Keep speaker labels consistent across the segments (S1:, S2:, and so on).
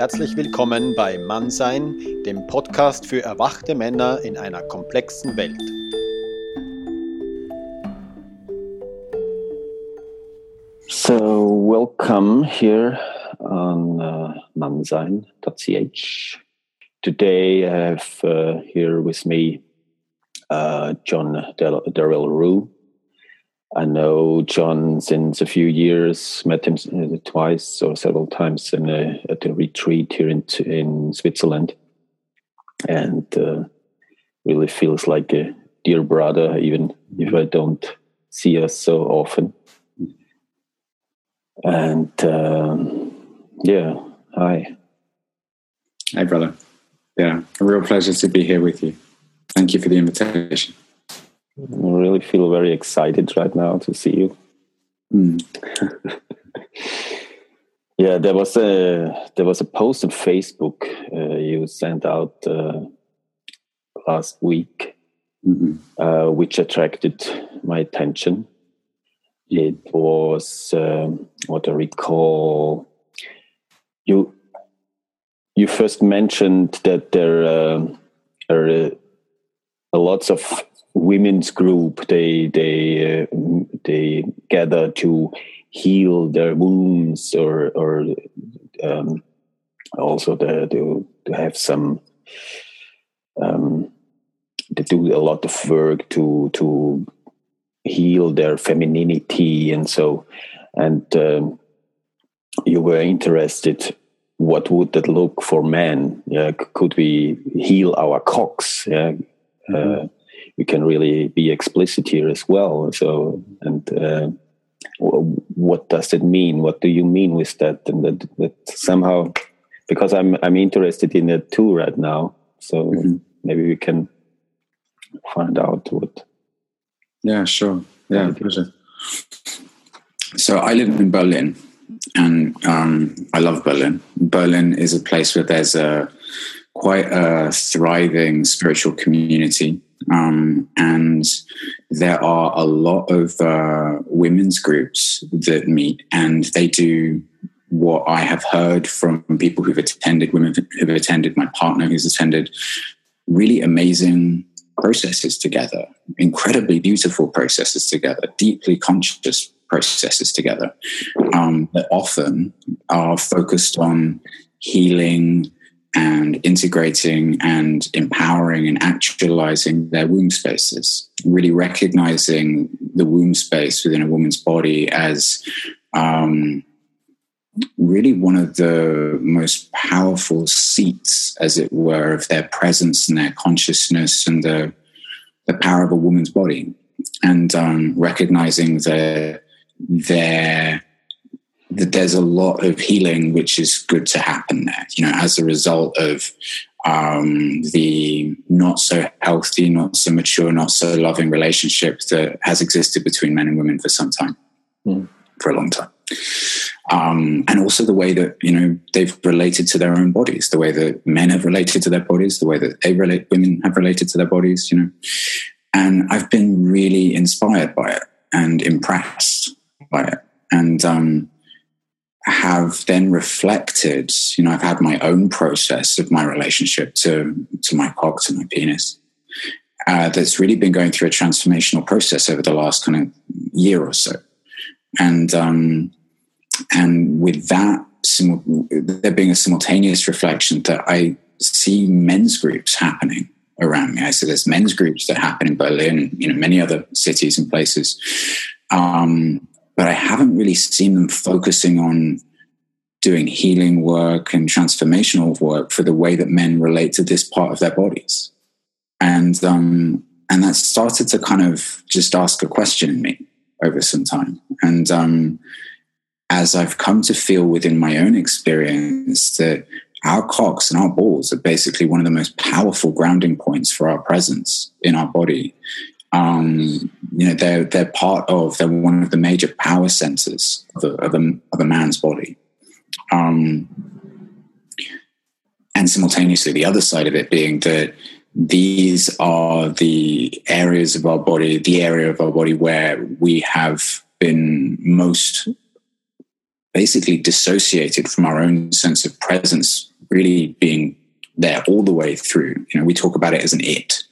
S1: Herzlich willkommen bei Mannsein, dem Podcast für erwachte Männer in einer komplexen Welt.
S2: So, welcome here on uh, mannsein.ch. Today I have uh, here with me uh, John Darrell Rue. I know John since a few years, met him uh, twice or several times in a, at a retreat here in, in Switzerland. And uh, really feels like a dear brother, even if I don't see us so often. And um, yeah, hi.
S3: Hi, brother. Yeah, a real pleasure to be here with you. Thank you for the invitation.
S2: I really feel very excited right now to see you. Mm. yeah, there was a there was a post on Facebook uh, you sent out uh, last week, mm-hmm. uh, which attracted my attention. It was um, what I recall. You you first mentioned that there um, are lots of women's group they they uh, they gather to heal their wounds or or um, also the, to to have some um, they do a lot of work to to heal their femininity and so and um, you were interested what would that look for men yeah could we heal our cocks yeah mm-hmm. uh, we can really be explicit here as well. So, and uh, what does it mean? What do you mean with that? And that, that somehow, because I'm I'm interested in it too right now. So mm-hmm. maybe we can find out what.
S3: Yeah, sure. Yeah, pleasure. So I live in Berlin, and um, I love Berlin. Berlin is a place where there's a quite a thriving spiritual community um, and there are a lot of uh, women's groups that meet, and they do what I have heard from people who've attended, women who've attended, my partner who's attended, really amazing processes together, incredibly beautiful processes together, deeply conscious processes together. Um, that often are focused on healing and integrating and empowering and actualizing their womb spaces, really recognizing the womb space within a woman's body as um, really one of the most powerful seats, as it were, of their presence and their consciousness and the, the power of a woman's body. And um, recognizing that their there's a lot of healing which is good to happen there, you know, as a result of um, the not so healthy, not so mature, not so loving relationship that has existed between men and women for some time, mm. for a long time. Um, and also the way that you know they've related to their own bodies, the way that men have related to their bodies, the way that they relate, women have related to their bodies, you know. And I've been really inspired by it and impressed by it, and um, have then reflected, you know, I've had my own process of my relationship to, to my cock, to my penis. Uh, that's really been going through a transformational process over the last kind of year or so. And, um, and with that, there being a simultaneous reflection that I see men's groups happening around me. I see there's men's groups that happen in Berlin, you know, many other cities and places. Um, but I haven't really seen them focusing on doing healing work and transformational work for the way that men relate to this part of their bodies. And um, and that started to kind of just ask a question in me over some time. And um, as I've come to feel within my own experience that our cocks and our balls are basically one of the most powerful grounding points for our presence in our body um, you know, they're they're part of they're one of the major power centers of a, of a, of a man's body. Um, and simultaneously, the other side of it being that these are the areas of our body, the area of our body where we have been most basically dissociated from our own sense of presence really being there all the way through. You know, we talk about it as an it,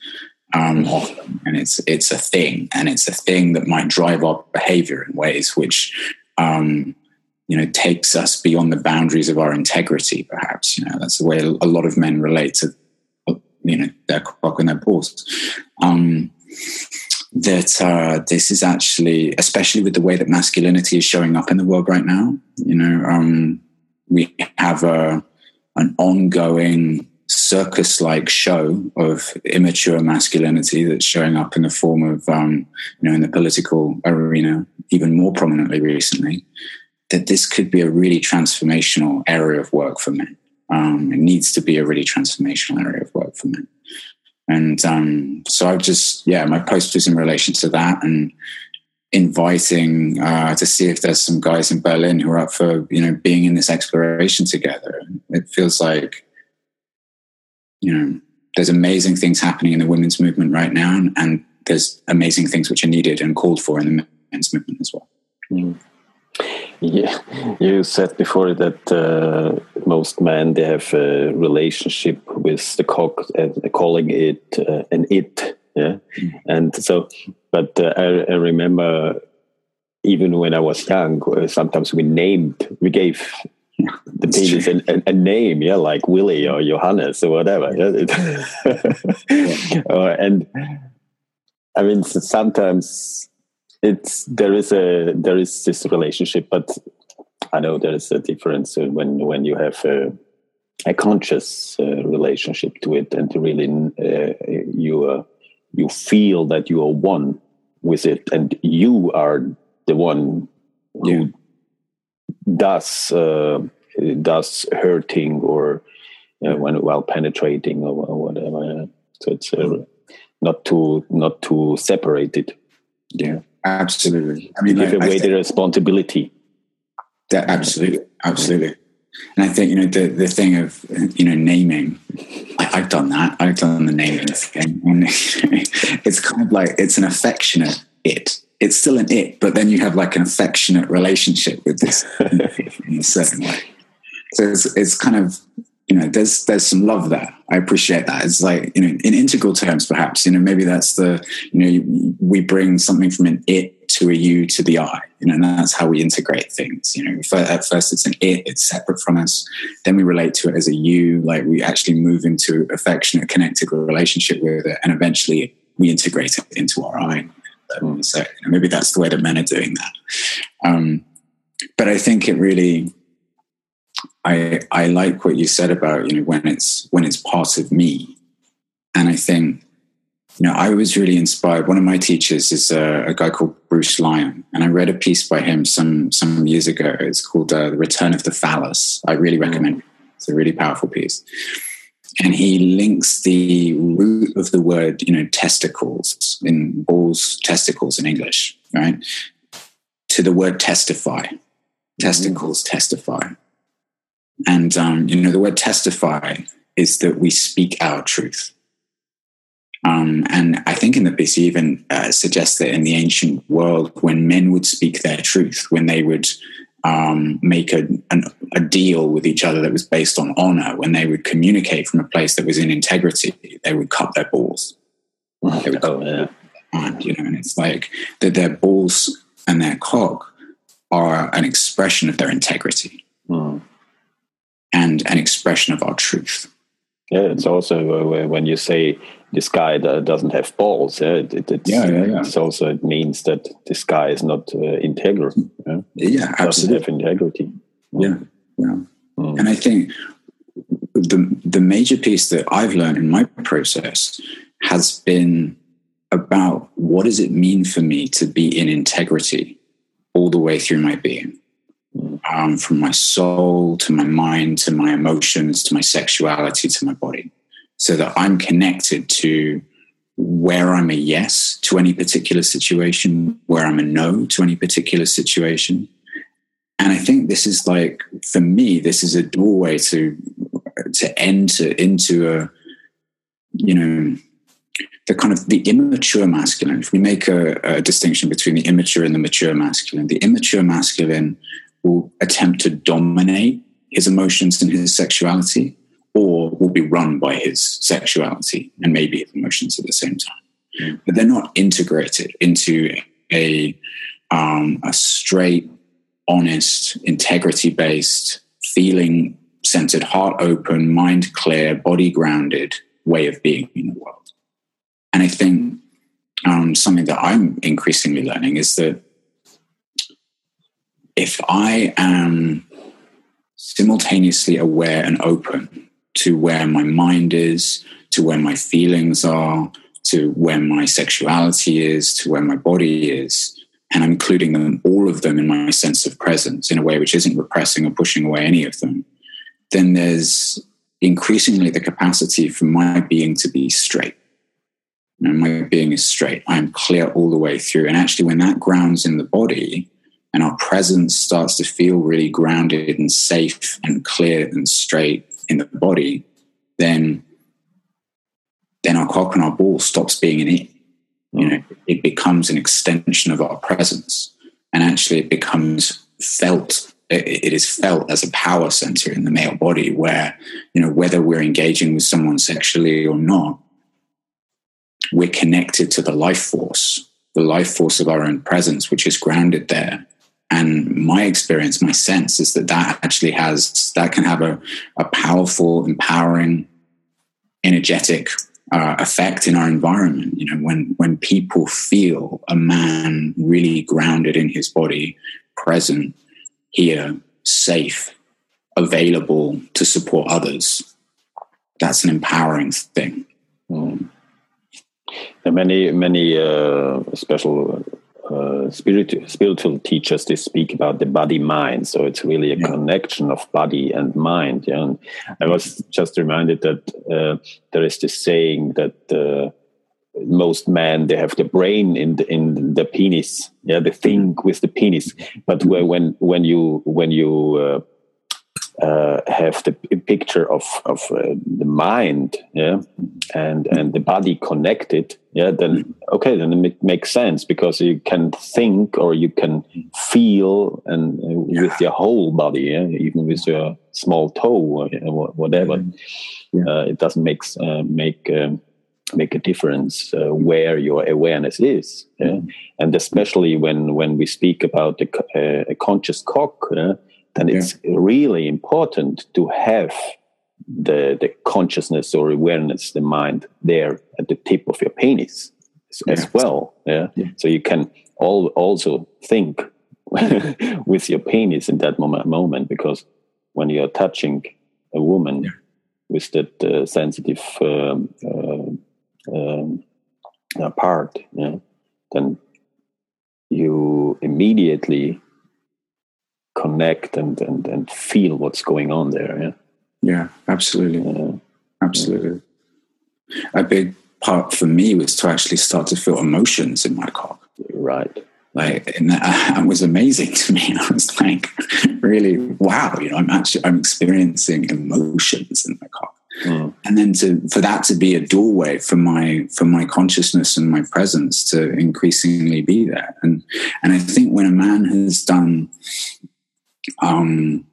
S3: um, often, and it's it's a thing, and it's a thing that might drive our behavior in ways which, um, you know, takes us beyond the boundaries of our integrity. Perhaps you know that's the way a lot of men relate to, you know, their cock and their balls. Um, that uh, this is actually, especially with the way that masculinity is showing up in the world right now. You know, um, we have a an ongoing circus like show of immature masculinity that's showing up in the form of, um, you know, in the political arena, even more prominently recently, that this could be a really transformational area of work for men. Um, it needs to be a really transformational area of work for men. And um, so I've just, yeah, my post is in relation to that and inviting uh, to see if there's some guys in Berlin who are up for, you know, being in this exploration together. It feels like you know, there's amazing things happening in the women's movement right now, and, and there's amazing things which are needed and called for in the men's movement as well.
S2: Mm. Yeah, you said before that uh, most men they have a relationship with the cock, and calling it uh, an it. Yeah, mm. and so, but uh, I, I, remember even when I was young, uh, sometimes we named, we gave the penis a, a, name, yeah, like Willie or Johannes or whatever. Yeah. uh, and I mean, sometimes it's there is a there is this relationship, but I know there is a difference when when you have a, a conscious uh, relationship to it, and to really uh, you uh, you feel that you are one with it, and you are the one who does uh, does hurting or uh, when while penetrating or, or whatever. So it's uh, not too not too separated.
S3: Yeah, absolutely.
S2: I mean, give like, away the responsibility.
S3: That, absolutely, absolutely. And I think you know the the thing of you know naming. I, have done that. I've done the naming thing. it's kind of like it's an affectionate it it's still an it, but then you have like an affectionate relationship with this in a certain way. So it's, it's kind of, you know, there's there's some love there. I appreciate that. It's like, you know, in integral terms, perhaps, you know, maybe that's the, you know, we bring something from an it to a you to the I, you know, and that's how we integrate things. You know, at first it's an it, it's separate from us. Then we relate to it as a you, like we actually move into affectionate, connected relationship with it, and eventually we integrate it into our I. Um, so maybe that's the way that men are doing that. Um, but I think it really, I I like what you said about you know when it's when it's part of me, and I think you know I was really inspired. One of my teachers is a, a guy called Bruce Lyon, and I read a piece by him some some years ago. It's called uh, "The Return of the Phallus." I really recommend. It. It's a really powerful piece and he links the root of the word, you know, testicles in balls, testicles in English, right, to the word testify. Testicles mm-hmm. testify. And, um, you know, the word testify is that we speak our truth. Um, and I think in the he even uh, suggests that in the ancient world, when men would speak their truth, when they would um, make a, an, a deal with each other that was based on honor, when they would communicate from a place that was in integrity, they would cut their balls. They would oh, yeah. And, you know, and it's like that their balls and their cock are an expression of their integrity mm. and an expression of our truth.
S2: Yeah, it's also uh, when you say this guy doesn't have balls. Yeah, it, it, it's,
S3: yeah, yeah, yeah.
S2: It's also it means that this guy is not uh, integral.
S3: Yeah, yeah absolutely.
S2: integrity.
S3: Yeah, yeah. Mm. And I think the the major piece that I've learned in my process has been about what does it mean for me to be in integrity all the way through my being um, from my soul to my mind to my emotions to my sexuality to my body, so that I'm connected to where I'm a yes to any particular situation, where I'm a no to any particular situation. And I think this is like, for me, this is a doorway to to enter into a, you know, the kind of the immature masculine. If we make a, a distinction between the immature and the mature masculine, the immature masculine will attempt to dominate his emotions and his sexuality or will be run by his sexuality and maybe his emotions at the same time. Mm. But they're not integrated into a um, a straight, honest, integrity based, feeling centered, heart open, mind clear, body grounded way of being in the world. And I think um, something that I'm increasingly learning is that if I am simultaneously aware and open to where my mind is, to where my feelings are, to where my sexuality is, to where my body is, and I'm including them, all of them in my sense of presence in a way which isn't repressing or pushing away any of them, then there's increasingly the capacity for my being to be straight. You know, my being is straight. I am clear all the way through. And actually, when that grounds in the body and our presence starts to feel really grounded and safe and clear and straight in the body, then then our cock and our ball stops being an it. You know, it becomes an extension of our presence, and actually, it becomes felt it is felt as a power center in the male body where you know whether we're engaging with someone sexually or not we're connected to the life force the life force of our own presence which is grounded there and my experience my sense is that that actually has that can have a, a powerful empowering energetic uh, effect in our environment you know when when people feel a man really grounded in his body present here, safe, available to support others. That's an empowering thing. Mm.
S2: many, many uh, special uh, spiritual spiritual teachers they speak about the body mind. So it's really a yeah. connection of body and mind yeah. And i was just reminded that uh, there is this saying that uh, most men they have the brain in the in the penis yeah they think with the penis. But when when you when you uh, have the picture of of uh, the mind yeah and and the body connected yeah then okay then it makes sense because you can think or you can feel and uh, with your whole body yeah even with your small toe or whatever yeah. Uh, it doesn't make uh, make um, make a difference uh, where your awareness is yeah? mm-hmm. and especially when when we speak about the, uh, a conscious cock uh, then yeah. it's really important to have the the consciousness or awareness the mind there at the tip of your penis yeah. as well yeah? so you can all, also think with your penis in that moment, moment because when you're touching a woman with that uh, sensitive um, uh, um, part, yeah, then you immediately connect and, and, and feel what's going on there. Yeah,
S3: yeah absolutely. Yeah. Absolutely. A big part for me was to actually start to feel emotions in my cock.
S2: Right.
S3: Like, and that was amazing to me. I was like, really, wow, you know, I'm actually, I'm experiencing emotions in my cock. Mm. And then to for that to be a doorway for my for my consciousness and my presence to increasingly be there. And and I think when a man has done um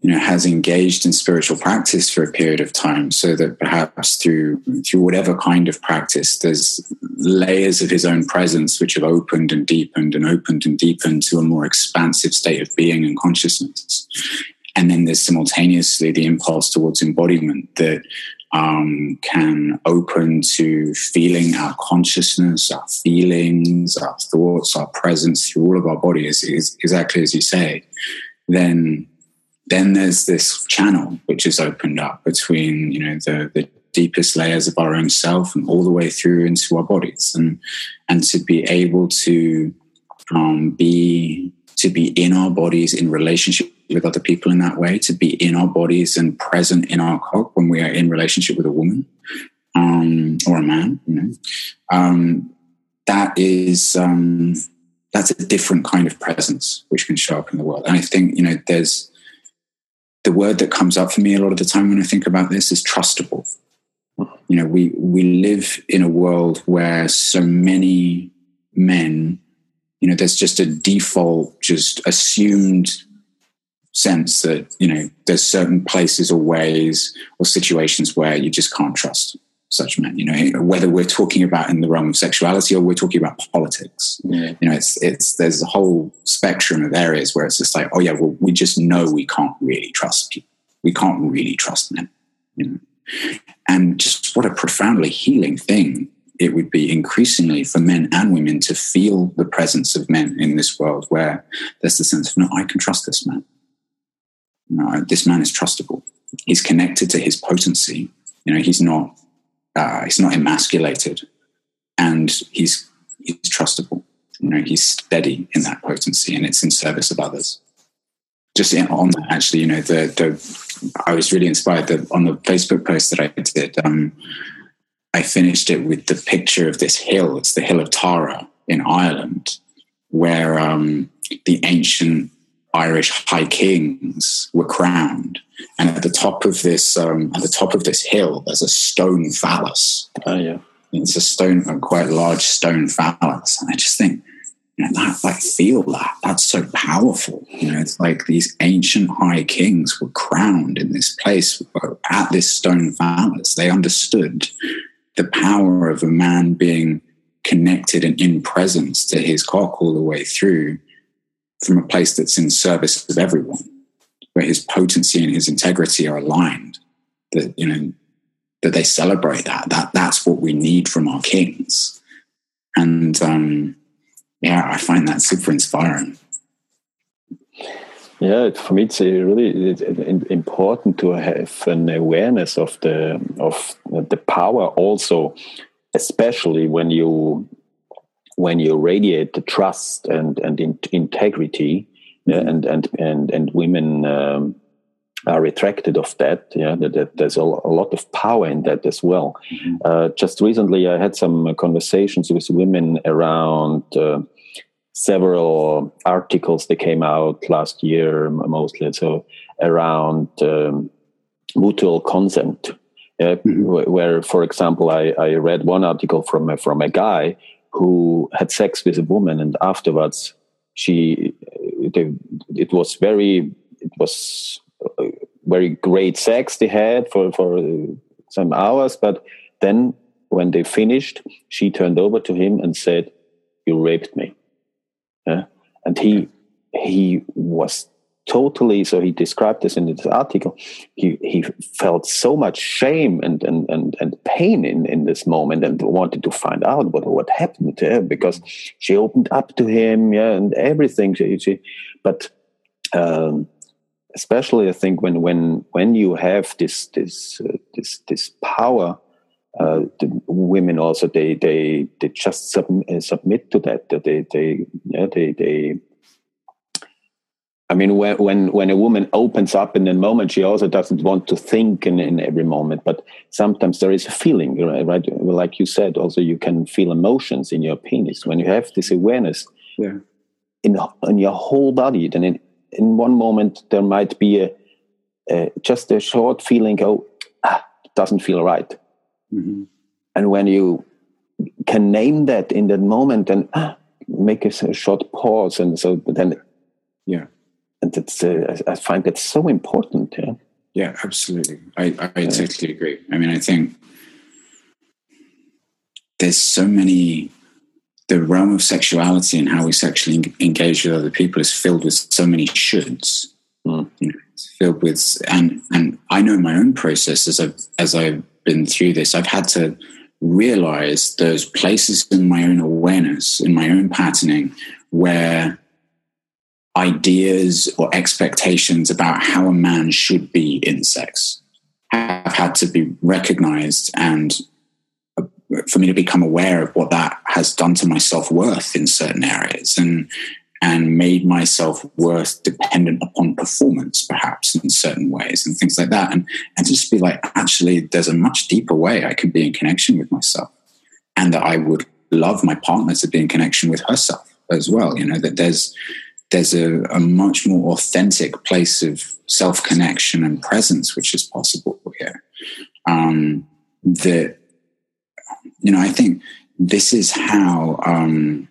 S3: you know has engaged in spiritual practice for a period of time so that perhaps through through whatever kind of practice there's layers of his own presence which have opened and deepened and opened and deepened to a more expansive state of being and consciousness and then there's simultaneously the impulse towards embodiment that um, can open to feeling our consciousness, our feelings, our thoughts, our presence through all of our bodies, is exactly as you say. Then, then there's this channel which is opened up between you know the, the deepest layers of our own self and all the way through into our bodies, and and to be able to um, be to be in our bodies in relationship with other people in that way, to be in our bodies and present in our cock when we are in relationship with a woman um, or a man, you know, um, that is um, that's a different kind of presence which can show up in the world. And I think you know, there's the word that comes up for me a lot of the time when I think about this is trustable. You know, we we live in a world where so many men, you know, there's just a default, just assumed sense that you know there's certain places or ways or situations where you just can't trust such men. You know, whether we're talking about in the realm of sexuality or we're talking about politics. Yeah. You know, it's it's there's a whole spectrum of areas where it's just like, oh yeah, well, we just know we can't really trust people. We can't really trust men. You know, and just what a profoundly healing thing it would be increasingly for men and women to feel the presence of men in this world where there's the sense of no, I can trust this man. No, this man is trustable. He's connected to his potency. You know, he's not uh, he's not emasculated, and he's he's trustable. You know, he's steady in that potency, and it's in service of others. Just in, on that, actually, you know, the the I was really inspired that on the Facebook post that I did. Um, I finished it with the picture of this hill. It's the Hill of Tara in Ireland, where um, the ancient Irish high kings were crowned. And at the top of this, um, at the top of this hill, there's a stone phallus.
S2: Oh yeah,
S3: it's a stone, a quite large stone phallus. And I just think, you know, that like feel that. That's so powerful. You know, it's like these ancient high kings were crowned in this place at this stone phallus. They understood the power of a man being connected and in presence to his cock all the way through from a place that's in service of everyone, where his potency and his integrity are aligned. That you know that they celebrate that. That that's what we need from our kings. And um, yeah, I find that super inspiring.
S2: Yeah, for me, it's really important to have an awareness of the of the power, also, especially when you when you radiate the trust and and in, integrity, mm-hmm. and and and and women um, are attracted of that. Yeah, that, that there's a, a, lot of power in that as well. Mm-hmm. Uh, just recently, I had some conversations with women around. Uh, several articles that came out last year, mostly so around um, mutual consent. Uh, mm-hmm. Where, for example, I, I read one article from a, from a guy who had sex with a woman, and afterwards, she it, it was very it was uh, very great sex they had for for some hours, but then when they finished, she turned over to him and said, "You raped me." Yeah? And he he was totally so he described this in this article he he felt so much shame and and and, and pain in in this moment and wanted to find out what what happened to her because she opened up to him yeah and everything. She, she but um, especially i think when when when you have this this uh, this this power uh, the women also they they they just sub, uh, submit to that that they they yeah they they I mean, when, when when a woman opens up in the moment, she also doesn't want to think in, in every moment. But sometimes there is a feeling, right? Like you said, also you can feel emotions in your penis when you have this awareness.
S3: Yeah.
S2: In in your whole body, then in, in one moment there might be a, a just a short feeling. Oh, ah, doesn't feel right. Mm-hmm. And when you can name that in that moment and ah, make a, a, short pause, and so then, and it's uh, I find that so important. Yeah,
S3: yeah, absolutely. I I totally agree. I mean, I think there's so many. The realm of sexuality and how we sexually engage with other people is filled with so many shoulds. Mm. You know, it's filled with and and I know my own process as I as I've been through this, I've had to realize those places in my own awareness, in my own patterning, where ideas or expectations about how a man should be in sex have had to be recognized and uh, for me to become aware of what that has done to my self-worth in certain areas and and made myself worth dependent upon performance, perhaps in certain ways, and things like that. And and to just be like, actually, there's a much deeper way I can be in connection with myself, and that I would love my partner to be in connection with herself as well. You know that there's there's a, a much more authentic place of self connection and presence which is possible here. Um, that you know, I think this is how. Um,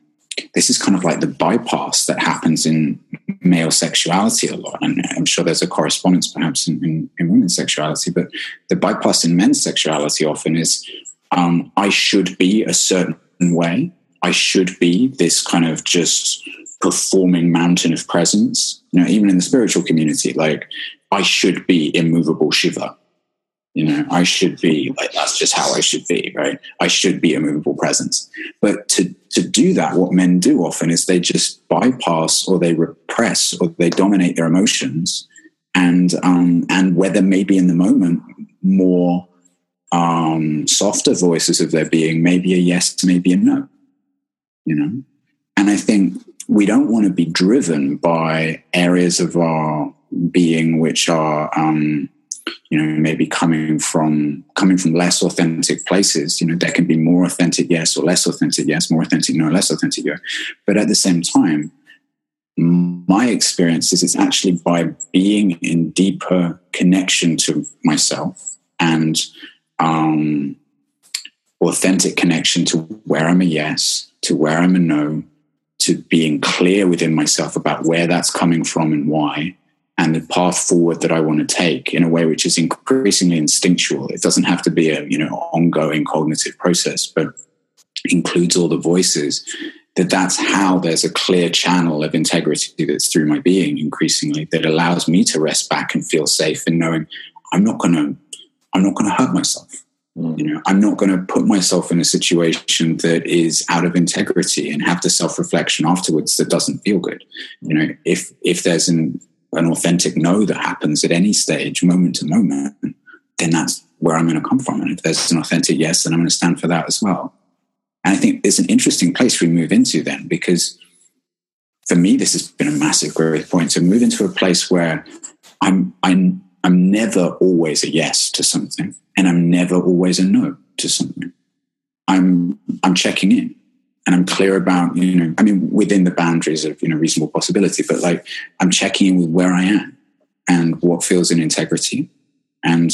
S3: this is kind of like the bypass that happens in male sexuality a lot. And I'm sure there's a correspondence perhaps in, in, in women's sexuality, but the bypass in men's sexuality often is um, I should be a certain way. I should be this kind of just performing mountain of presence. You know, even in the spiritual community, like I should be immovable Shiva. You know, I should be like that's just how I should be, right? I should be a movable presence. But to to do that, what men do often is they just bypass or they repress or they dominate their emotions, and um, and whether maybe in the moment more um, softer voices of their being, maybe a yes, maybe a no. You know, and I think we don't want to be driven by areas of our being which are um, you know maybe coming from coming from less authentic places. You know there can be more authentic yes or less authentic yes more authentic no less authentic no but at the same time my experience is it's actually by being in deeper connection to myself and um, authentic connection to where i'm a yes to where i'm a no to being clear within myself about where that's coming from and why and the path forward that I want to take in a way which is increasingly instinctual. It doesn't have to be a you know ongoing cognitive process, but includes all the voices. That that's how there's a clear channel of integrity that's through my being increasingly that allows me to rest back and feel safe in knowing I'm not going to I'm not going to hurt myself. You know, I'm not going to put myself in a situation that is out of integrity and have the self reflection afterwards that doesn't feel good. You know, if if there's an an authentic no that happens at any stage, moment to moment, then that's where I'm going to come from. And if there's an authentic yes, then I'm going to stand for that as well. And I think it's an interesting place we move into then, because for me, this has been a massive growth point to move into a place where I'm, I'm, I'm never always a yes to something, and I'm never always a no to something. I'm, I'm checking in and I'm clear about, you know, I mean, within the boundaries of, you know, reasonable possibility, but like I'm checking in with where I am and what feels in integrity. And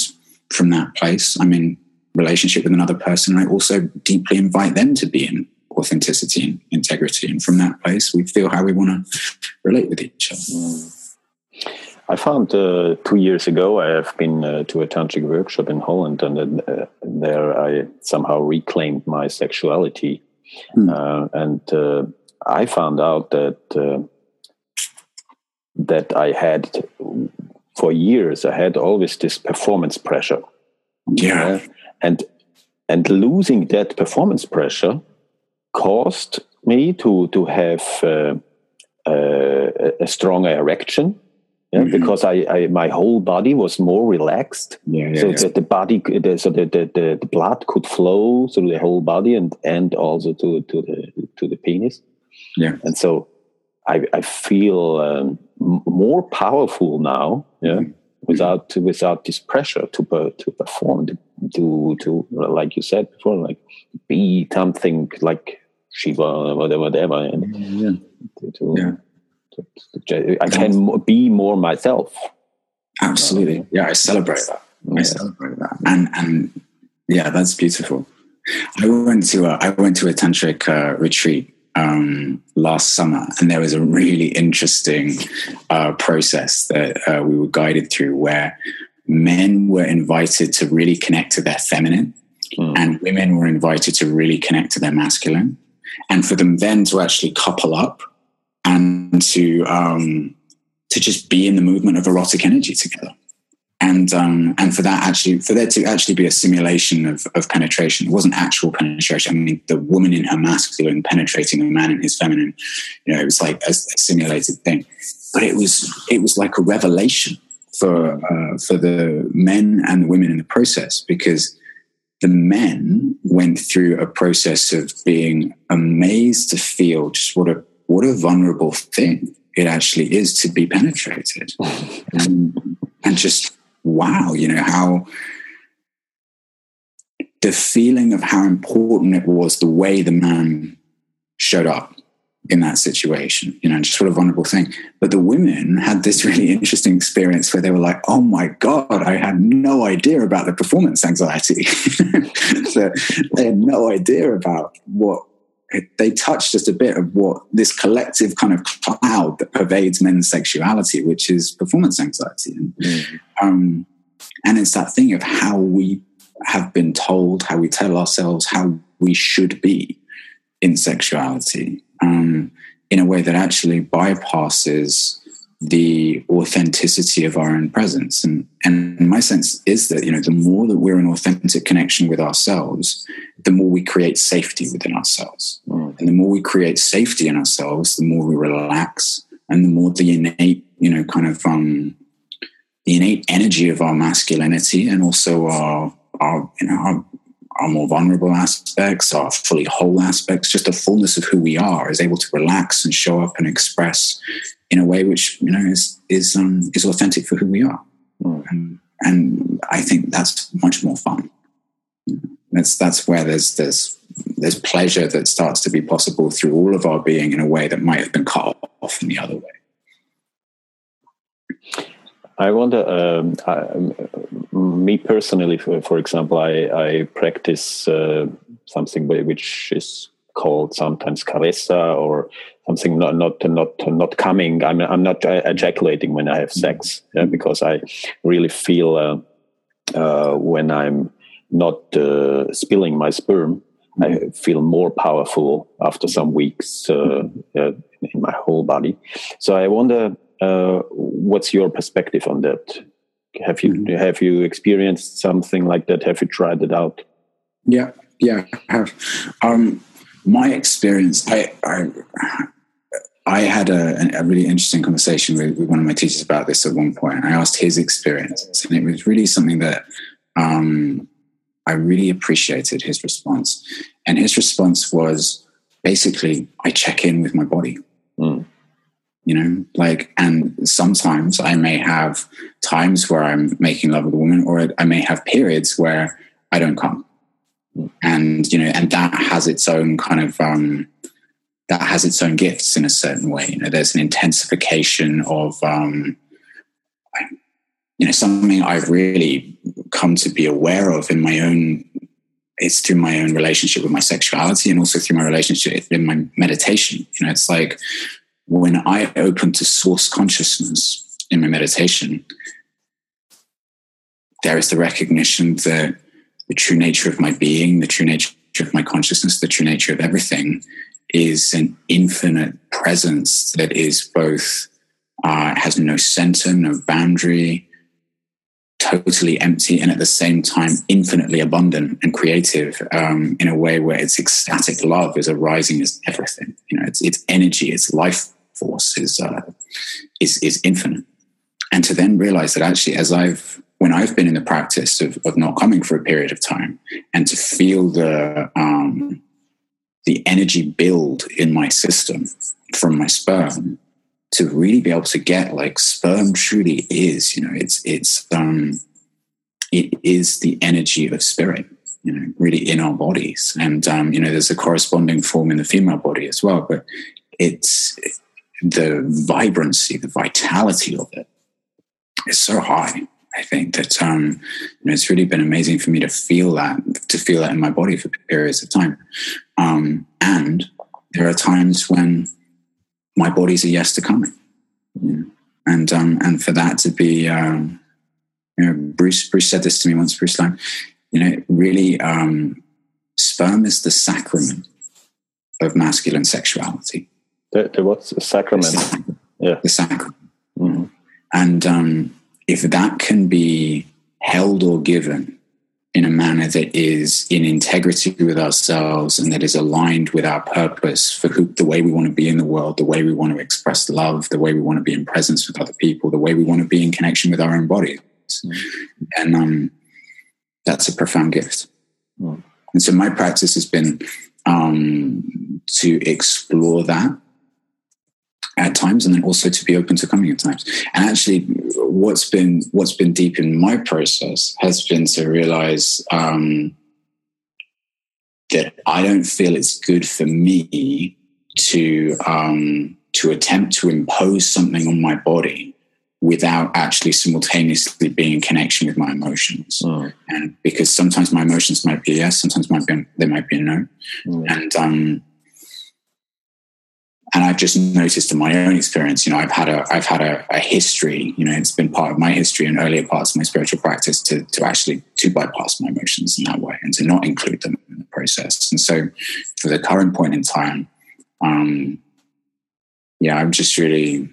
S3: from that place, I'm in relationship with another person. And I also deeply invite them to be in authenticity and integrity. And from that place, we feel how we want to relate with each other. Mm.
S2: I found uh, two years ago I have been uh, to a tantric workshop in Holland, and uh, there I somehow reclaimed my sexuality Mm. Uh, and uh, I found out that uh, that I had for years. I had always this performance pressure.
S3: Yeah,
S2: and and losing that performance pressure caused me to to have uh, uh, a stronger erection yeah, mm-hmm. because I, I, my whole body was more relaxed
S3: yeah, yeah,
S2: so that the body the, so the, the, the, the, blood could flow through the whole body and and also to to the to the penis
S3: yeah
S2: and so i i feel um, more powerful now yeah mm-hmm. without without this pressure to to perform to, to to like you said before like be something like shiva whatever whatever and
S3: yeah.
S2: to, to, yeah I can be more myself.
S3: Absolutely, yeah. I celebrate that. I celebrate that, and and yeah, that's beautiful. I went to a I went to a tantric uh, retreat um, last summer, and there was a really interesting uh, process that uh, we were guided through, where men were invited to really connect to their feminine, mm. and women were invited to really connect to their masculine, and for them then to actually couple up and to um, to just be in the movement of erotic energy together. And um, and for that actually for there to actually be a simulation of, of penetration, it wasn't actual penetration. I mean, the woman in her masculine penetrating a man in his feminine, you know, it was like a, a simulated thing. But it was it was like a revelation for uh, for the men and the women in the process because the men went through a process of being amazed to feel just what a what a vulnerable thing it actually is to be penetrated. and, um, and just wow, you know, how the feeling of how important it was the way the man showed up in that situation, you know, just what a vulnerable thing. But the women had this really interesting experience where they were like, oh my God, I had no idea about the performance anxiety. so they had no idea about what they touch just a bit of what this collective kind of cloud that pervades men's sexuality, which is performance anxiety. And, mm. um, and it's that thing of how we have been told, how we tell ourselves how we should be in sexuality um, in a way that actually bypasses the authenticity of our own presence. And, and my sense is that, you know, the more that we're in authentic connection with ourselves, the more we create safety within ourselves. Mm. And the more we create safety in ourselves, the more we relax and the more the innate, you know, kind of um, the innate energy of our masculinity and also our, our you know, our, our more vulnerable aspects, our fully whole aspects, just the fullness of who we are is able to relax and show up and express in a way which you know is is um, is authentic for who we are, mm. and, and I think that's much more fun. That's that's where there's there's there's pleasure that starts to be possible through all of our being in a way that might have been cut off in the other way.
S2: I wonder, um, I, me personally, for, for, example, I, I practice uh, something which is called sometimes karezza or something not not not not coming. I'm I'm not ejaculating when I have sex yeah, because I really feel uh, uh, when I'm not uh, spilling my sperm, I feel more powerful after some weeks uh, uh, in my whole body. So I wonder, uh, what's your perspective on that? Have you mm-hmm. have you experienced something like that? Have you tried it out?
S3: Yeah, yeah, I have. Um, my experience, I, I, I had a, a, really interesting conversation with, with, one of my teachers about this at one point. I asked his experience, and it was really something that um, I really appreciated his response. And his response was basically, I check in with my body. Mm. You know, like, and sometimes I may have times where I'm making love with a woman, or I may have periods where I don't come. And you know and that has its own kind of um, that has its own gifts in a certain way. You know there's an intensification of um, you know something i've really come to be aware of in my own it's through my own relationship with my sexuality and also through my relationship in my meditation. You know it's like when i open to source consciousness in my meditation there is the recognition that the true nature of my being, the true nature of my consciousness, the true nature of everything is an infinite presence that is both uh, has no center, no boundary, totally empty, and at the same time infinitely abundant and creative um, in a way where its ecstatic love is arising as everything. You know, its, its energy, its life force is uh, is is infinite, and to then realize that actually, as I've when I've been in the practice of, of not coming for a period of time and to feel the um, the energy build in my system from my sperm to really be able to get like sperm truly is, you know, it's it's um it is the energy of spirit, you know, really in our bodies. And um, you know, there's a corresponding form in the female body as well, but it's the vibrancy, the vitality of it is so high I think that um, you know, it's really been amazing for me to feel that, to feel that in my body for periods of time. Um, and there are times when my body's a yes to coming, and um, and for that to be, um, you know, Bruce Bruce said this to me once. Bruce Lang, you know, really, um, sperm is the sacrament of masculine sexuality.
S2: The, the what's the sacrament? The
S3: sacrament. Yeah, the sacrament. Mm-hmm. And um, if that can be held or given in a manner that is in integrity with ourselves and that is aligned with our purpose for who, the way we want to be in the world, the way we want to express love, the way we want to be in presence with other people, the way we want to be in connection with our own bodies. Mm. And um, that's a profound gift. Mm. And so my practice has been um, to explore that at times and then also to be open to coming at times and actually what's been what's been deep in my process has been to realize um, that i don't feel it's good for me to um, to attempt to impose something on my body without actually simultaneously being in connection with my emotions mm. and because sometimes my emotions might be yes sometimes might be they might be no mm. and um and I've just noticed in my own experience, you know, I've had a I've had a, a, history, you know, it's been part of my history and earlier parts of my spiritual practice to to actually to bypass my emotions in that way and to not include them in the process. And so, for the current point in time, um, yeah, I'm just really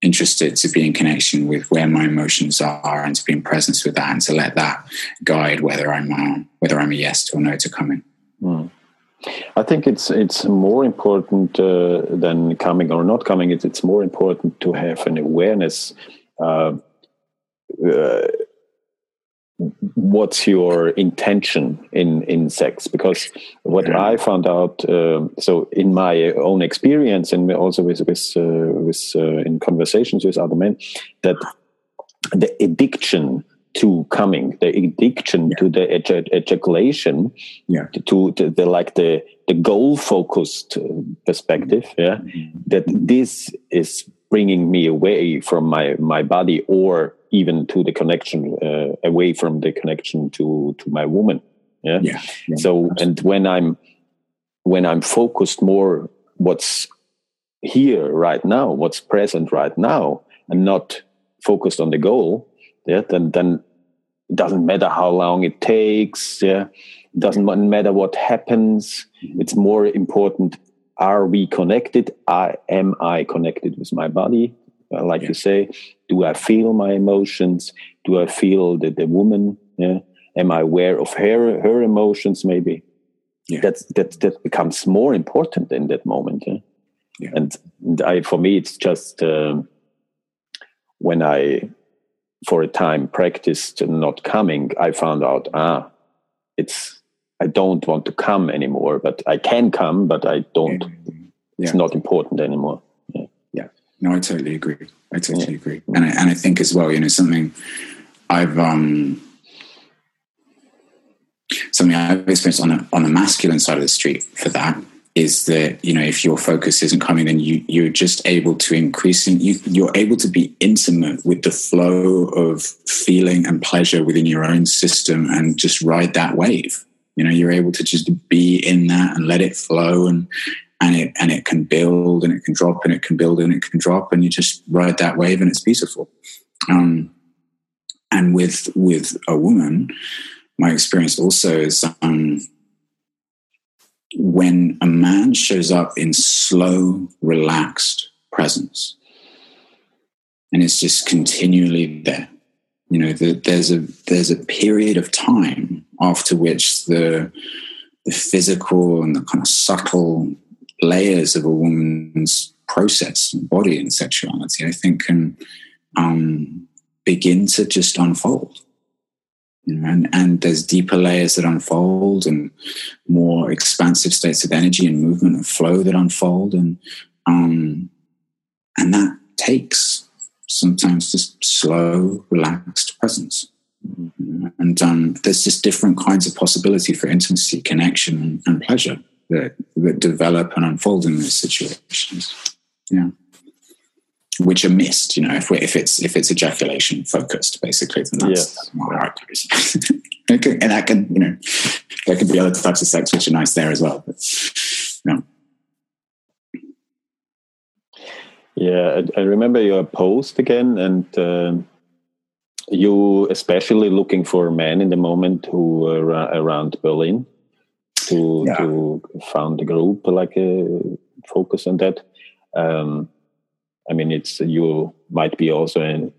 S3: interested to be in connection with where my emotions are and to be in presence with that and to let that guide whether I'm uh, whether I'm a yes or no to coming. Mm.
S2: I think it's it's more important uh, than coming or not coming. It's it's more important to have an awareness. Uh, uh, what's your intention in in sex? Because what I found out, um, so in my own experience, and also with with uh, with uh, in conversations with other men, that the addiction to coming, the addiction yeah. to the ejaculation, yeah. to, to, the like the the goal focused uh, perspective, yeah, mm-hmm. that this is bringing me away from my my body or even to the connection uh, away from the connection to to my woman yeah, yeah, yeah so and when i'm when i'm focused more what's here right now what's present right now and not focused on the goal yeah then then it doesn't matter how long it takes yeah. It doesn't matter what happens. Mm-hmm. it's more important are we connected? I, am i connected with my body? Uh, like yeah. you say do i feel my emotions? Do i feel the, the woman? Yeah. Am i aware of her her emotions maybe? Yeah. that's that that becomes more important in that moment yeah, yeah. And, i for me it's just um, when i for a time practiced not coming, I found out, ah, it's, I don't want to come anymore, but I can come, but I don't, yeah. it's not important anymore.
S3: Yeah. yeah. No, I totally agree. I totally yeah. agree. And I, and I think as well, you know, something I've, um, something I've experienced on a, on the masculine side of the street for that is that you know if your focus isn't coming then you you're just able to increase and you you're able to be intimate with the flow of feeling and pleasure within your own system and just ride that wave. You know you're able to just be in that and let it flow and and it and it can build and it can drop and it can build and it can drop and you just ride that wave and it's beautiful. Um and with with a woman my experience also is um when a man shows up in slow, relaxed presence, and it's just continually there. You know, the, there's a there's a period of time after which the the physical and the kind of subtle layers of a woman's process and body and sexuality, I think, can um, begin to just unfold. You know, and, and there's deeper layers that unfold and more expansive states of energy and movement and flow that unfold. And, um, and that takes sometimes just slow, relaxed presence. And um, there's just different kinds of possibility for intimacy, connection, and pleasure that, that develop and unfold in those situations. Yeah which are missed. You know, if we if it's if it's ejaculation focused, basically, then that's, that's more and that can you know there can be other types of sex which are nice there as well. But, you know.
S2: Yeah, I, I remember your post again, and uh, you especially looking for men in the moment who are around Berlin to yeah. to found a group like a uh, focus on that. Um, I mean, it's you might be also an,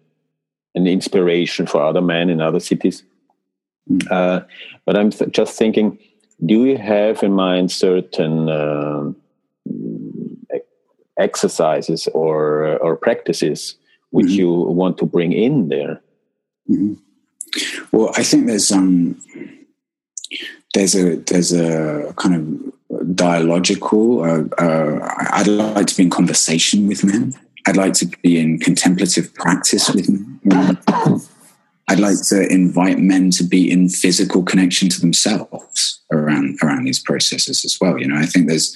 S2: an inspiration for other men in other cities. Mm. Uh, but I'm th- just thinking, do you have in mind certain uh, exercises or or practices which mm-hmm. you want to bring in there?
S3: Mm-hmm. Well, I think there's um there's a there's a kind of dialogical. Uh, uh, I'd like to be in conversation with men. I'd like to be in contemplative practice with men. I'd like to invite men to be in physical connection to themselves around around these processes as well. You know, I think there's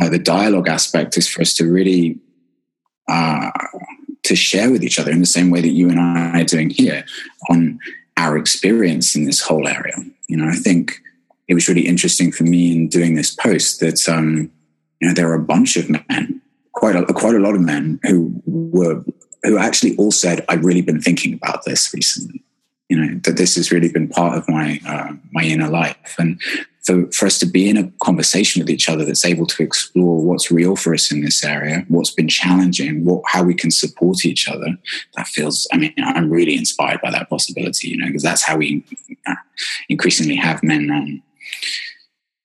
S3: uh, the dialogue aspect is for us to really uh, to share with each other in the same way that you and I are doing here on our experience in this whole area. You know, I think it was really interesting for me in doing this post that um, you know there are a bunch of men quite a, quite a lot of men who were who actually all said, "I've really been thinking about this recently." You know that this has really been part of my uh, my inner life, and for, for us to be in a conversation with each other that's able to explore what's real for us in this area, what's been challenging, what how we can support each other. That feels. I mean, I'm really inspired by that possibility. You know, because that's how we uh, increasingly have men. Um,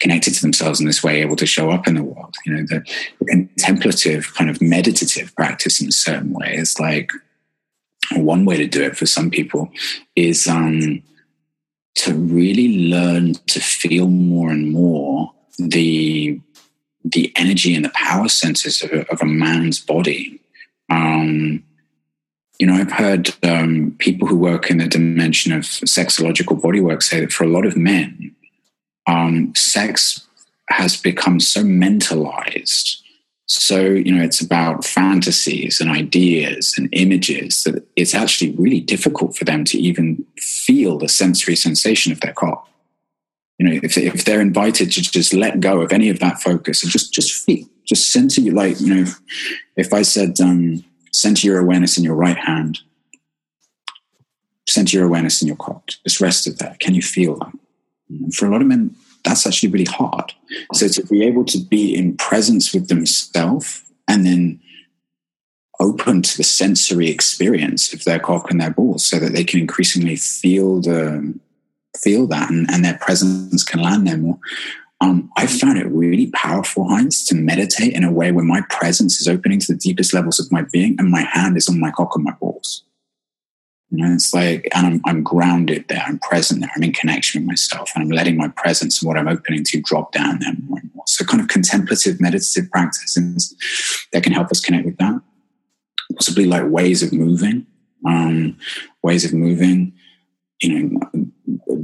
S3: connected to themselves in this way, able to show up in the world. You know, the, contemplative kind of meditative practice in a certain way is like one way to do it for some people is um, to really learn to feel more and more the the energy and the power centers of a, of a man's body. Um, you know, I've heard um, people who work in the dimension of sexological bodywork say that for a lot of men, um, sex has become so mentalized. So, you know, it's about fantasies and ideas and images that it's actually really difficult for them to even feel the sensory sensation of their cock. You know, if, if they're invited to just let go of any of that focus and just, just feel, just center you like, you know, if, if I said, um, center your awareness in your right hand, center your awareness in your cock, just rest it there. Can you feel that? For a lot of men, that's actually really hard. So to be able to be in presence with themselves and then open to the sensory experience of their cock and their balls so that they can increasingly feel the feel that and, and their presence can land there more. Um, I found it really powerful, Heinz, to meditate in a way where my presence is opening to the deepest levels of my being and my hand is on my cock and my balls. It's like, and I'm, I'm grounded there. I'm present there. I'm in connection with myself, and I'm letting my presence and what I'm opening to drop down there more and more. So, kind of contemplative, meditative practices that can help us connect with that. Possibly like ways of moving, um, ways of moving. You know,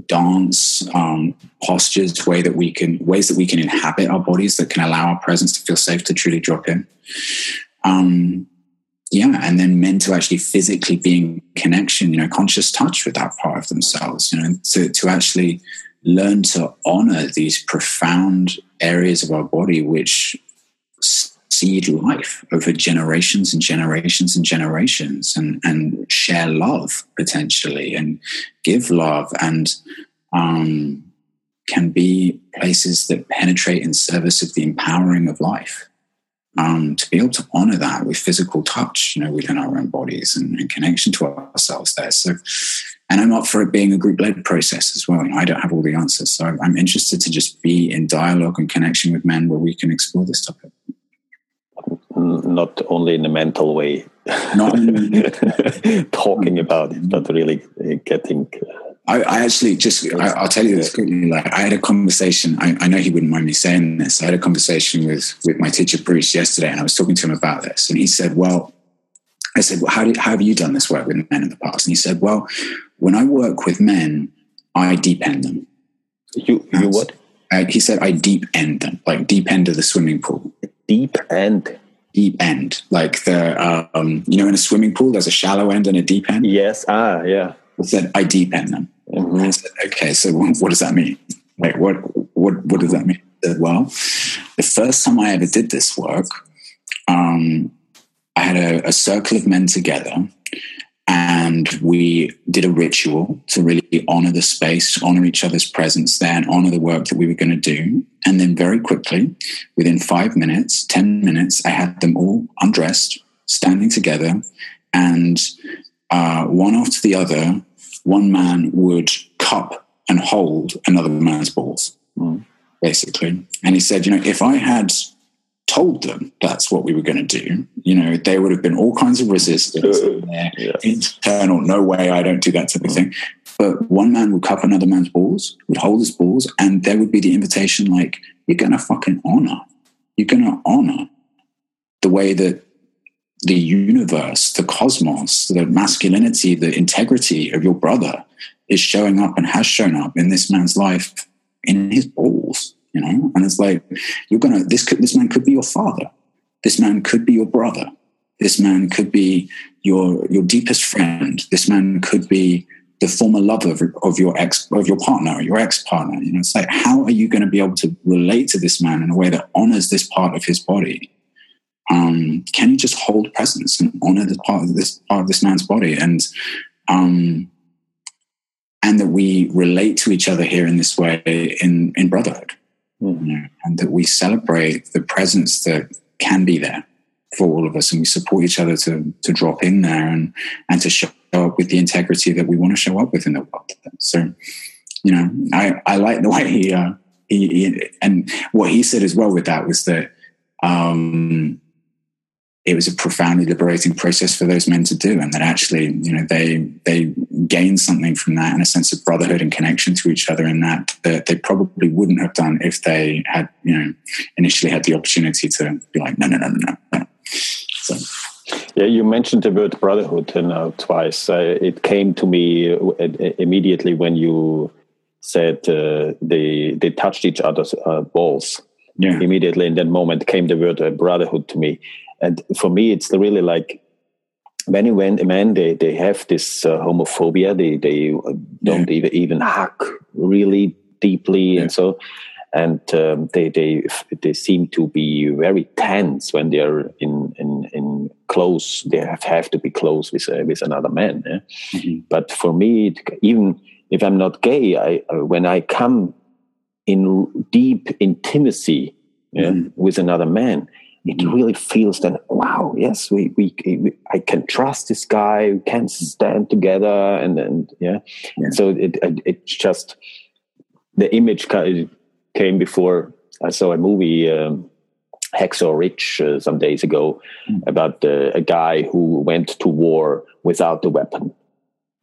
S3: dance, um, postures, way that we can ways that we can inhabit our bodies that can allow our presence to feel safe to truly drop in. Um, yeah, and then men to actually physically be in connection, you know, conscious touch with that part of themselves, you know, to, to actually learn to honor these profound areas of our body which seed life over generations and generations and generations and, and share love potentially and give love and um, can be places that penetrate in service of the empowering of life um, to be able to honor that with physical touch, you know, within our own bodies and, and connection to ourselves there. So, and I'm up for it being a group led process as well. You know, I don't have all the answers. So I'm interested to just be in dialogue and connection with men where we can explore this topic.
S2: Not only in a mental way, not talking about it, but mm-hmm. really uh, getting uh,
S3: I, I actually just, I, will tell you this quickly. Like, I had a conversation. I, I, know he wouldn't mind me saying this. I had a conversation with with my teacher Bruce yesterday, and I was talking to him about this. And he said, "Well, I said, well, how, did, how have you done this work with men in the past?" And he said, "Well, when I work with men, I deep end them."
S2: You you what?
S3: I, he said, "I deep end them, like deep end of the swimming pool."
S2: Deep end
S3: deep end like the um you know in a swimming pool there's a shallow end and a deep end
S2: yes ah yeah
S3: I said I deep end them and I said, okay, so what does that mean? Like, what, what, what does that mean? Said, well, the first time I ever did this work, um, I had a, a circle of men together and we did a ritual to really honor the space, honor each other's presence there, and honor the work that we were going to do. And then, very quickly, within five minutes, 10 minutes, I had them all undressed, standing together, and uh, one after the other, one man would cup and hold another man's balls, mm. basically. And he said, you know, if I had told them that's what we were going to do, you know, there would have been all kinds of resistance internal, no way, I don't do that type of thing. But one man would cup another man's balls, would hold his balls, and there would be the invitation like, you're going to fucking honor. You're going to honor the way that the universe, the cosmos, the masculinity, the integrity of your brother is showing up and has shown up in this man's life in his balls, you know? And it's like, you're gonna, this could, this man could be your father. This man could be your brother. This man could be your, your deepest friend. This man could be the former lover of, of your ex, of your partner your ex partner. You know, it's like, how are you going to be able to relate to this man in a way that honors this part of his body? Um, can you just hold presence and honor the part of this part of this man's body? And um, and that we relate to each other here in this way in in brotherhood. Mm-hmm. you know, and that we celebrate the presence that can be there for all of us and we support each other to to drop in there and and to show up with the integrity that we want to show up with in the world. So you know i i like the way he uh he, he and what he said as well with that was that um it was a profoundly liberating process for those men to do and that actually you know they they gained something from that and a sense of brotherhood and connection to each other in that that they probably wouldn't have done if they had you know initially had the opportunity to be like no no no no no so
S2: yeah, you mentioned the word brotherhood now uh, twice. Uh, it came to me uh, immediately when you said uh, they they touched each other's uh, balls. Yeah. Immediately in that moment came the word uh, brotherhood to me, and for me it's really like many men they they have this homophobia. They they don't yeah. even even hug really deeply, yeah. and so and um, they they they seem to be very tense when they're in in in close. They have, have to be close with uh, with another man. Yeah? Mm-hmm. But for me, it, even if I'm not gay, I uh, when I come in deep intimacy yeah, mm-hmm. with another man, it really feels that wow, yes, we, we, we I can trust this guy. We can stand together, and and yeah. yeah. So it, it it's just the image came before I saw a movie, um, Hacksaw Ridge, uh, some days ago, mm. about uh, a guy who went to war without the weapon.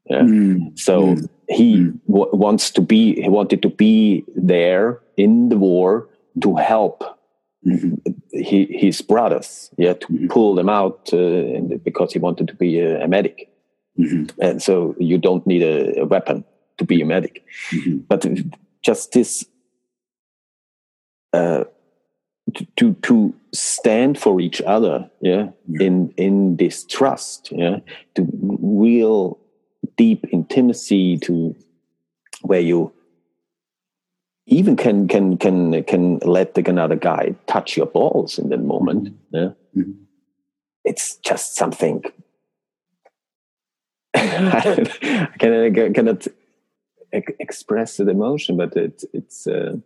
S2: Yeah. Mm. So mm. he mm. w- wants to be. He wanted to be there in the war to help. He, his brothers. Yeah, to mm-hmm. pull them out uh, because he wanted to be a, a medic. Mm-hmm. And so you don't need a, a weapon to be a medic. Mm-hmm. But just this uh, to to stand for each other yeah, yeah, in in this trust yeah to real deep intimacy to where you even can can can can let the, another guy touch your balls in that moment mm-hmm. yeah mm-hmm. it's just something I cannot, cannot express the emotion but it, it's uh,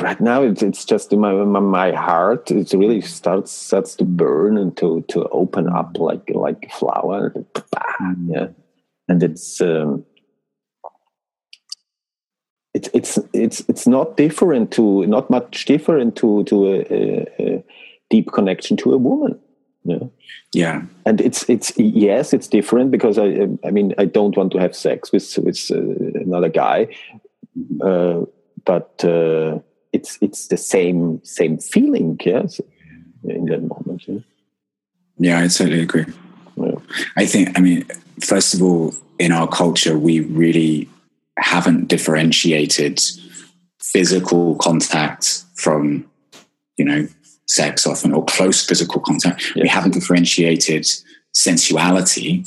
S2: right now it's, it's just in my, my heart it really starts starts to burn and to to open up like like a flower mm. yeah and it's um it's it's it's it's not different to not much different to to a, a, a deep connection to a woman yeah
S3: yeah
S2: and it's it's yes it's different because i i mean i don't want to have sex with with uh, another guy mm-hmm. uh, but uh, it's it's the same same feeling, yes, in that moment. Yeah,
S3: yeah I totally agree. Yeah. I think, I mean, first of all, in our culture, we really haven't differentiated physical contact from, you know, sex often or close physical contact. We haven't differentiated sensuality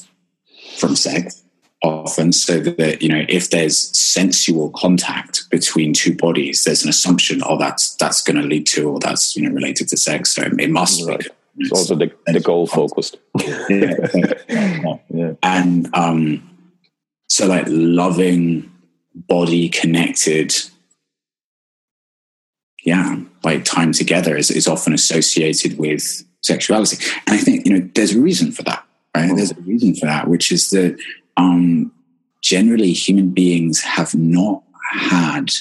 S3: from sex often so that you know if there's sensual contact between two bodies there's an assumption oh that's that's going to lead to or that's you know related to sex so it must right. be
S2: it's also the, the goal focused yeah,
S3: yeah. yeah. and um so like loving body connected. Yeah like time together is, is often associated with sexuality. And i think you know there's a reason for that right? There's a reason for that which is that um, generally human beings have not had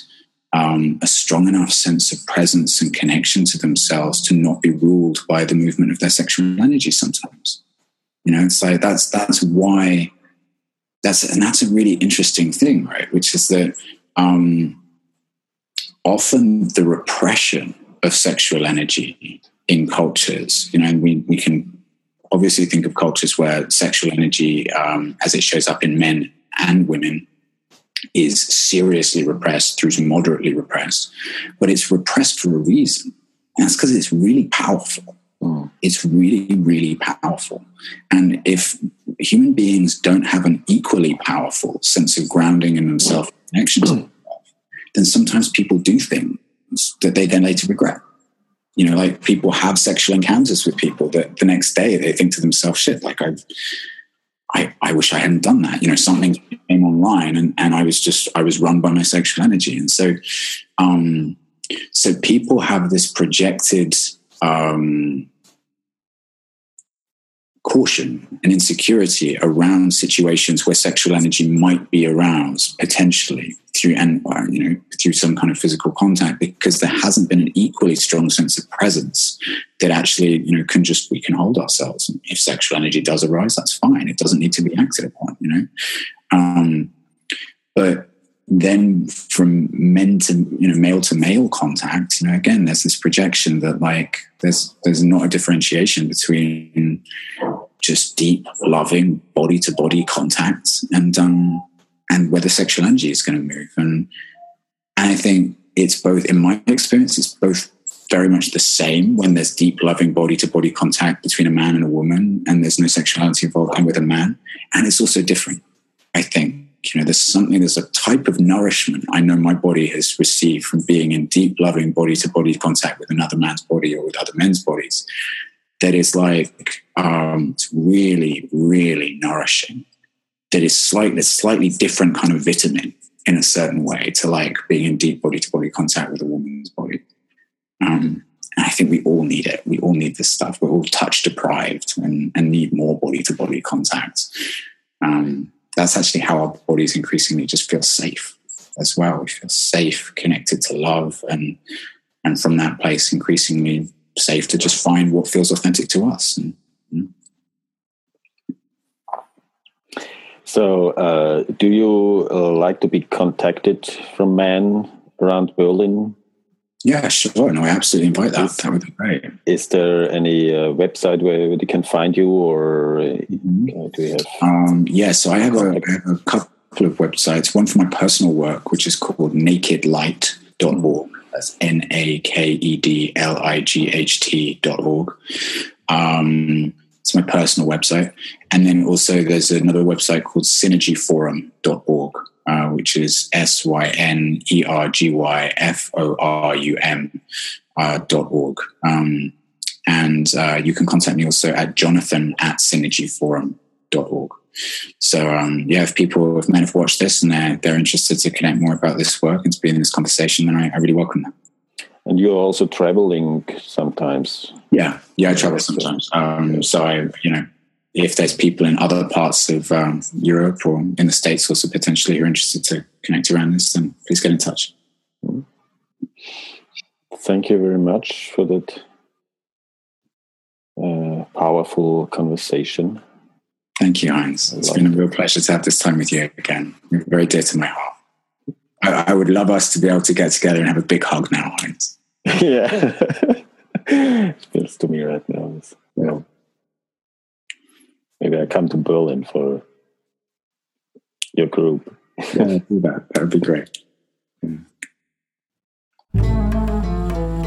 S3: um, a strong enough sense of presence and connection to themselves to not be ruled by the movement of their sexual energy sometimes. You know so that's that's why that's and that's a really interesting thing right which is that um, often the repression of sexual energy in cultures you know and we, we can obviously think of cultures where sexual energy, um, as it shows up in men and women, is seriously repressed through to moderately repressed, but it's repressed for a reason. And that's because it's really powerful. Mm. It's really, really powerful. And if human beings don't have an equally powerful sense of grounding in themselves, connection to themselves, then sometimes people do things that they then later regret. You know, like people have sexual encounters with people that the next day they think to themselves, shit, like I've, I, I wish I hadn't done that. You know, something came online and, and I was just, I was run by my sexual energy. And so, um, so people have this projected, um, caution and insecurity around situations where sexual energy might be aroused potentially through and you know through some kind of physical contact because there hasn't been an equally strong sense of presence that actually you know can just we can hold ourselves. And if sexual energy does arise that's fine. It doesn't need to be acted upon you know? Um, but then from men to you know male to male contact you know again there's this projection that like there's there's not a differentiation between just deep loving body to body contact and um and where the sexual energy is going to move. And and i think it's both in my experience it's both very much the same when there's deep loving body to body contact between a man and a woman and there's no sexuality involved and with a man. And it's also different i think you know, there's something, there's a type of nourishment I know my body has received from being in deep, loving body to body contact with another man's body or with other men's bodies that is like, um, it's really, really nourishing. That is slightly, slightly different kind of vitamin in a certain way to like being in deep body to body contact with a woman's body. Um, and I think we all need it. We all need this stuff. We're all touch deprived and, and need more body to body contact. Um, that's actually how our bodies increasingly just feel safe as well. We feel safe, connected to love, and and from that place, increasingly safe to just find what feels authentic to us. And,
S2: So, uh, do you uh, like to be contacted from men around Berlin?
S3: Yeah, sure. No, I absolutely invite that. Is, that would be great.
S2: Is there any uh, website where they can find you, or uh, mm-hmm. do you have?
S3: Um, yeah, so I have, a, I have a couple of websites. One for my personal work, which is called nakedlight.org. That's N A K E D L I G H T.org. Um, it's my personal website. And then also there's another website called synergyforum.org uh, which is S Y N E R G Y F O R U M uh, dot org. Um, and uh, you can contact me also at jonathan at synergyforum.org. So, um, yeah, if people, if men have watched this and they're, they're interested to connect more about this work and to be in this conversation, then I, I really welcome them.
S2: And you're also traveling sometimes.
S3: Yeah, yeah, I travel sometimes. Um, so I, you know, if there's people in other parts of um, Europe or in the States also potentially who are interested to connect around this, then please get in touch.
S2: Thank you very much for that uh, powerful conversation.
S3: Thank you, Heinz. It's been a real pleasure to have this time with you again. You're very dear to my heart. I, I, would love us to be able to get together and have a big hug now, Heinz.
S2: yeah. it feels to me right now. Yeah. Maybe I come to Berlin for your group.
S3: yeah, do that. That would be great.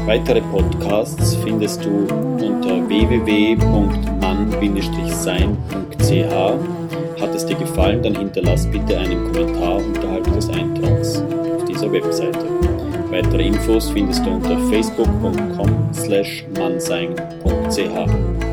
S1: Weitere Podcasts findest du unter www.mann-sein.ch. Hat es dir gefallen, dann hinterlass bitte einen Kommentar unterhalb des Eintrags auf dieser Webseite. Weitere Infos findest du unter facebook.com slash mannsein.ch.